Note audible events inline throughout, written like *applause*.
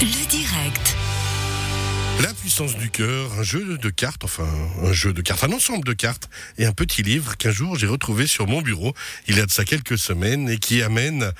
Le direct. La puissance du cœur, un jeu de cartes, enfin un jeu de cartes, un ensemble de cartes et un petit livre qu'un jour j'ai retrouvé sur mon bureau il y a de ça quelques semaines et qui amène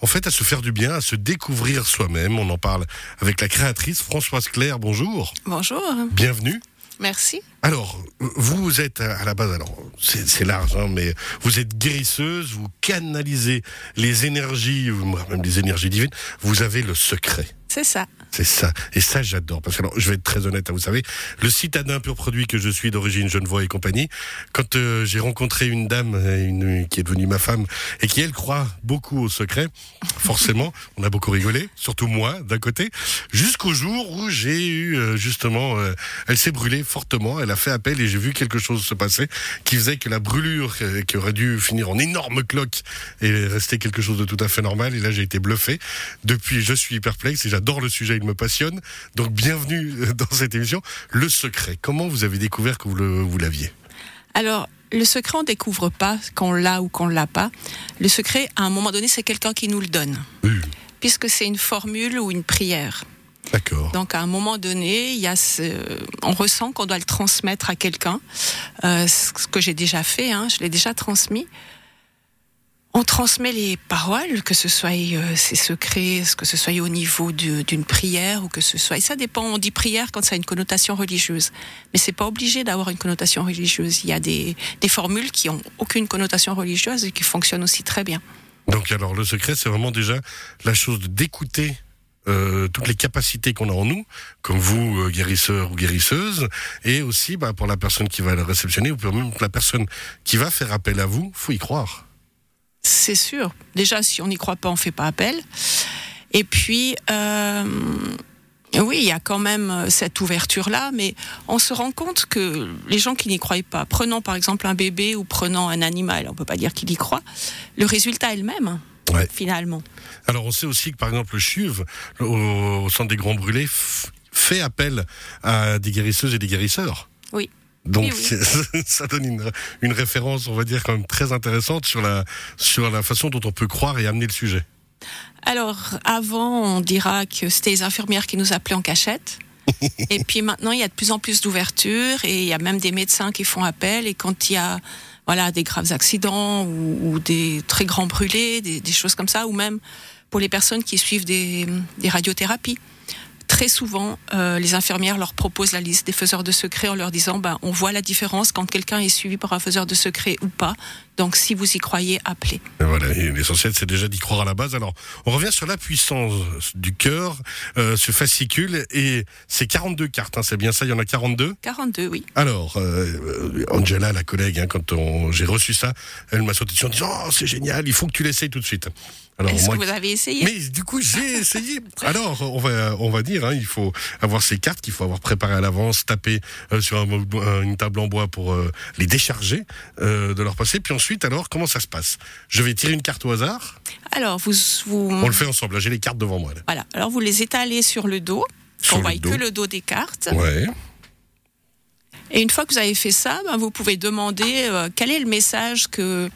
en fait à se faire du bien, à se découvrir soi-même. On en parle avec la créatrice Françoise Claire. Bonjour. Bonjour. Bienvenue. Merci. Alors, vous êtes à la base, alors c'est large, hein, mais vous êtes guérisseuse, vous canalisez les énergies, même les énergies divines. Vous avez le secret. C'est ça. C'est ça. Et ça, j'adore. Parce que, alors, je vais être très honnête, hein, vous savez, le citadin pur produit que je suis d'origine Genevois et compagnie, quand euh, j'ai rencontré une dame une, qui est devenue ma femme et qui, elle, croit beaucoup au secret, forcément, *laughs* on a beaucoup rigolé, surtout moi, d'un côté, jusqu'au jour où j'ai eu, euh, justement, euh, elle s'est brûlée fortement, elle a fait appel et j'ai vu quelque chose se passer qui faisait que la brûlure qui aurait dû finir en énorme cloque est restée quelque chose de tout à fait normal. Et là, j'ai été bluffé. Depuis, je suis perplexe et j'adore le sujet, il me passionne. Donc, bienvenue dans cette émission. Le secret, comment vous avez découvert que vous l'aviez? Alors, le secret, on découvre pas qu'on l'a ou qu'on l'a pas. Le secret, à un moment donné, c'est quelqu'un qui nous le donne. Puisque c'est une formule ou une prière. D'accord. Donc à un moment donné, il y a on ressent qu'on doit le transmettre à quelqu'un, euh, ce que j'ai déjà fait, hein, je l'ai déjà transmis. On transmet les paroles, que ce soit euh, ces secrets, que ce soit au niveau d'une prière ou que ce soit. Et ça dépend. On dit prière quand ça a une connotation religieuse, mais c'est pas obligé d'avoir une connotation religieuse. Il y a des, des formules qui ont aucune connotation religieuse et qui fonctionnent aussi très bien. Donc alors le secret, c'est vraiment déjà la chose d'écouter euh, toutes les capacités qu'on a en nous, comme vous, euh, guérisseur ou guérisseuse, et aussi bah, pour la personne qui va le réceptionner, ou pour même la personne qui va faire appel à vous, faut y croire. C'est sûr. Déjà, si on n'y croit pas, on fait pas appel. Et puis, euh, oui, il y a quand même cette ouverture-là, mais on se rend compte que les gens qui n'y croient pas, prenant par exemple un bébé ou prenant un animal, on peut pas dire qu'il y croit, le résultat est le même finalement. Alors on sait aussi que par exemple le CHUV, au, centre des Grands Brûlés, fait appel à des guérisseuses et des guérisseurs. Oui. Donc *laughs* ça donne une, une, référence, on va dire, quand même très intéressante sur la, sur la façon dont on peut croire et amener le sujet. Alors, avant, on dira que c'était les infirmières qui nous appelaient en cachette. *laughs* et puis maintenant, il y a de plus en plus d'ouverture et il y a même des médecins qui font appel. Et quand il y a voilà, des graves accidents ou, des très grands brûlés, des, des, choses comme ça, ou même pour les personnes qui suivent des, des radiothérapies très souvent, euh, les infirmières leur proposent la liste des faiseurs de secrets en leur disant, ben, on voit la différence quand quelqu'un est suivi par un faiseur de secrets ou pas. Donc, si vous y croyez, appelez. voilà, l'essentiel, c'est déjà d'y croire à la base. Alors, on revient sur la puissance du cœur, euh, ce fascicule, et c'est 42 cartes, hein, c'est bien ça, il y en a 42 42, oui. Alors, euh, Angela, la collègue, hein, quand j'ai reçu ça, elle m'a sauté dessus en disant, oh, c'est génial, il faut que tu l'essayes tout de suite. Est-ce que vous avez essayé? Mais du coup, j'ai *laughs* essayé. Alors, on va, on va dire, hein, il faut avoir ces cartes qu'il faut avoir préparées à l'avance, taper euh, sur une table en bois pour euh, les décharger euh, de leur passé. Puis ensuite, alors, comment ça se passe? Je vais tirer une carte au hasard. Alors, vous, vous... On le fait ensemble. J'ai les cartes devant moi. Voilà. Alors, vous les étalez sur le dos. on voit que le dos des cartes. Ouais. Et une fois que vous avez fait ça, ben, vous pouvez demander quel est le message que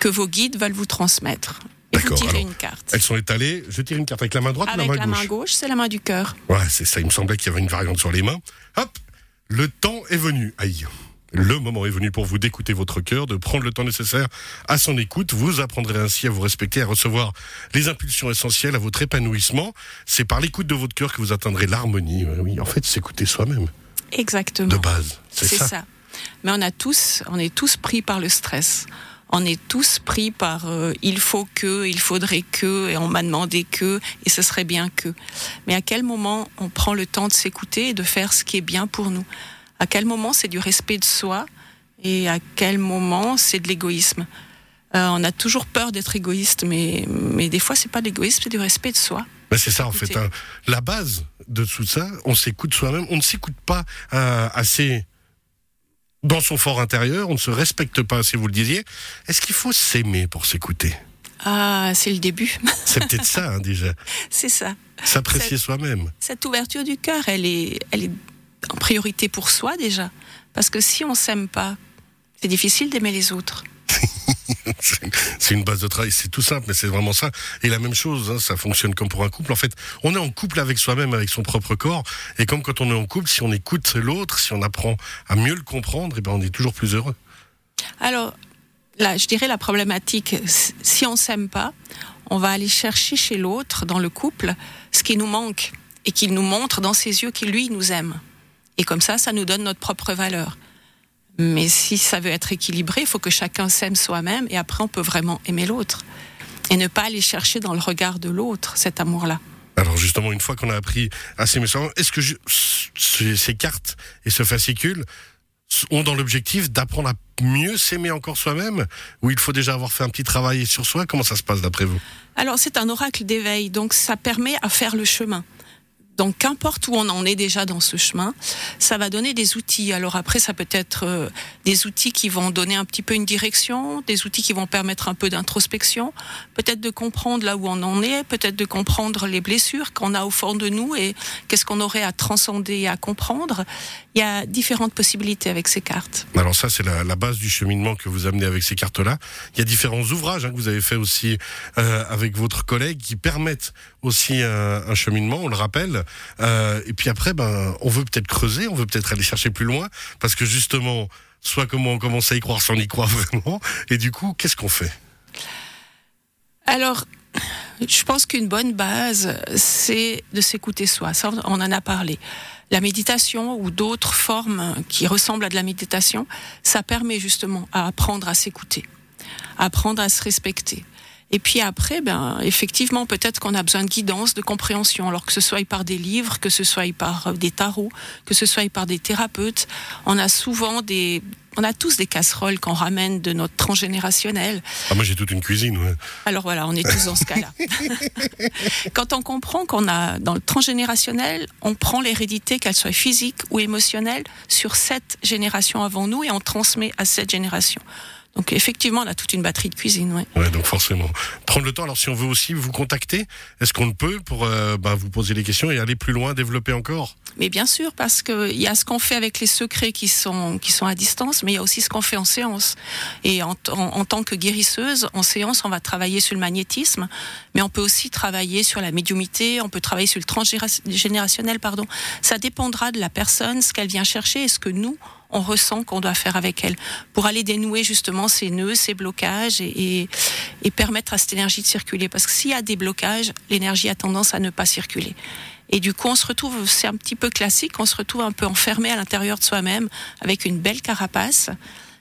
que vos guides veulent vous transmettre. D'accord. une carte. Elles sont étalées. Je tire une carte avec la main droite ou la main gauche Avec la main gauche, c'est la main du cœur. Ouais, c'est ça. Il me semblait qu'il y avait une variante sur les mains. Hop, le temps est venu. Aïe. Le moment est venu pour vous d'écouter votre cœur, de prendre le temps nécessaire à son écoute. Vous apprendrez ainsi à vous respecter, à recevoir les impulsions essentielles à votre épanouissement. C'est par l'écoute de votre cœur que vous atteindrez l'harmonie. Oui, en fait, s'écouter soi-même. Exactement. De base, c'est ça. ça. Mais on a tous, on est tous pris par le stress on est tous pris par euh, il faut que, il faudrait que, et on m'a demandé que, et ce serait bien que. Mais à quel moment on prend le temps de s'écouter et de faire ce qui est bien pour nous? À quel moment c'est du respect de soi et à quel moment c'est de l'égoïsme? Euh, On a toujours peur d'être égoïste, mais, mais des fois c'est pas de l'égoïsme, c'est du respect de soi. c'est ça en fait. Hein. La base de tout ça, on s'écoute soi-même. On ne s'écoute pas euh, assez dans son fort intérieur, on ne se respecte pas, si vous le disiez. Est-ce qu'il faut s'aimer pour s'écouter? Ah, c'est le début. *laughs* c'est peut-être ça, hein, déjà. C'est ça. S'apprécier soi-même. Cette ouverture du cœur, elle est, elle est en priorité pour soi déjà. Parce que si on s'aime pas, c'est difficile d'aimer les autres. *laughs* *laughs* c'est une base de travail, c'est tout simple, mais c'est vraiment ça. Et la même chose, hein, ça fonctionne comme pour un couple. En fait, on est en couple avec soi-même, avec son propre corps. Et comme quand on est en couple, si on écoute l'autre, si on apprend à mieux le comprendre, et eh ben on est toujours plus heureux. Alors, là, je dirais la problématique, si on s'aime pas, on va aller chercher chez l'autre, dans le couple, ce qui nous manque et qu'il nous montre dans ses yeux qu'il lui nous aime. Et comme ça, ça nous donne notre propre valeur. Mais si ça veut être équilibré, il faut que chacun s'aime soi-même et après on peut vraiment aimer l'autre. Et ne pas aller chercher dans le regard de l'autre cet amour-là. Alors justement, une fois qu'on a appris à s'aimer soi est-ce que ces cartes et ce fascicule ont dans l'objectif d'apprendre à mieux s'aimer encore soi-même Ou il faut déjà avoir fait un petit travail sur soi? Comment ça se passe d'après vous? Alors c'est un oracle d'éveil, donc ça permet à faire le chemin. Donc qu'importe où on en est déjà dans ce chemin, ça va donner des outils. Alors après, ça peut être euh, des outils qui vont donner un petit peu une direction, des outils qui vont permettre un peu d'introspection, peut-être de comprendre là où on en est, peut-être de comprendre les blessures qu'on a au fond de nous et qu'est-ce qu'on aurait à transcender et à comprendre. Il y a différentes possibilités avec ces cartes. Alors ça, c'est la, base du cheminement que vous amenez avec ces cartes-là. Il y a différents ouvrages hein, que vous avez fait aussi euh, avec votre collègue qui permettent aussi un, un cheminement, on le rappelle. Euh, et puis après, ben, on veut peut-être creuser, on veut peut-être aller chercher plus loin, parce que justement, soit comment on commence à y croire, soit on y croit *laughs* vraiment. Et du coup, qu'est-ce qu'on fait? Alors, je pense qu'une bonne base, c'est de s'écouter soi. Ça, on en a parlé. La méditation ou d'autres formes qui ressemblent à de la méditation, ça permet justement à apprendre à s'écouter, apprendre à se respecter, et puis après, ben, effectivement, peut-être qu'on a besoin de guidance, de compréhension, alors que ce soit par des livres, que ce soit par euh, des tarots, que ce soit par des thérapeutes. On a souvent des, on a tous des casseroles qu'on ramène de notre transgénérationnel. Ah, moi j'ai toute une cuisine. Ouais. Alors voilà, on est tous dans ce cas-là. *laughs* Quand on comprend qu'on a dans le transgénérationnel, on prend l'hérédité, qu'elle soit physique ou émotionnelle, sur cette génération avant nous et on transmet à cette génération. Donc effectivement, on a toute une batterie de cuisine. Ouais. ouais donc forcément. Prendre le temps. Alors si on veut aussi vous contacter, est-ce qu'on le peut pour euh, bah, vous poser les questions et aller plus loin, développer encore? Mais bien sûr, parce qu'il y a ce qu'on fait avec les secrets qui sont, qui sont à distance, mais il y a aussi ce qu'on fait en séance. Et en, en, tant que guérisseuse, en séance, on va travailler sur le magnétisme, mais on peut aussi travailler sur la médiumité, on peut travailler sur le transgénérationnel, pardon. Ça dépendra de la personne, ce qu'elle vient chercher et ce que nous, on ressent qu'on doit faire avec elle pour aller dénouer justement ces nœuds, ces blocages et, et, permettre à cette énergie de circuler. Parce que s'il y a des blocages, l'énergie a tendance à ne pas circuler. Et du coup, on se retrouve, c'est un petit peu classique, on se retrouve un peu enfermé à l'intérieur de soi-même avec une belle carapace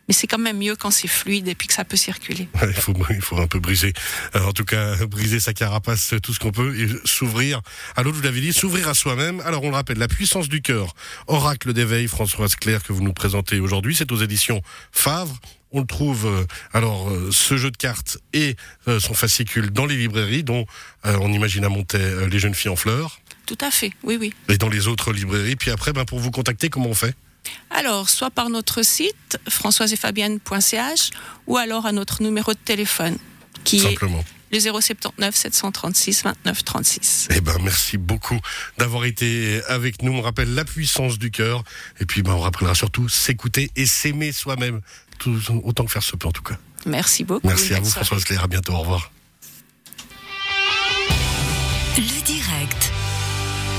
mais c'est quand même mieux quand c'est fluide et puis que ça peut circuler. il, faut, il faut un peu briser, euh, en tout cas briser sa carapace tout ce qu'on peut et s'ouvrir à l'autre, vous l'avez dit, s'ouvrir à soi-même. Alors on le rappelle, la puissance du cœur, oracle d'éveil, Françoise Claire que vous nous présentez aujourd'hui, c'est aux éditions Favre. On le trouve, euh, alors, euh, ce jeu de cartes et son fascicule dans les librairies, dont on imagine à monter Les Jeunes Filles en Fleurs. Tout à fait, oui, oui. Et dans les autres librairies. Puis après, ben, pour vous contacter, comment on fait? Alors, soit par notre site, françoiseetfabienne.ch, ou alors à notre numéro de téléphone, qui est le 079 736 29 36. Eh ben, merci beaucoup d'avoir été avec nous. On rappelle la puissance du cœur. Et puis, ben, on rappellera surtout s'écouter et s'aimer soi-même. Autant que faire ce peut, en tout cas. Merci beaucoup. Merci à vous, Françoise Claire. À bientôt. Au revoir. Le direct.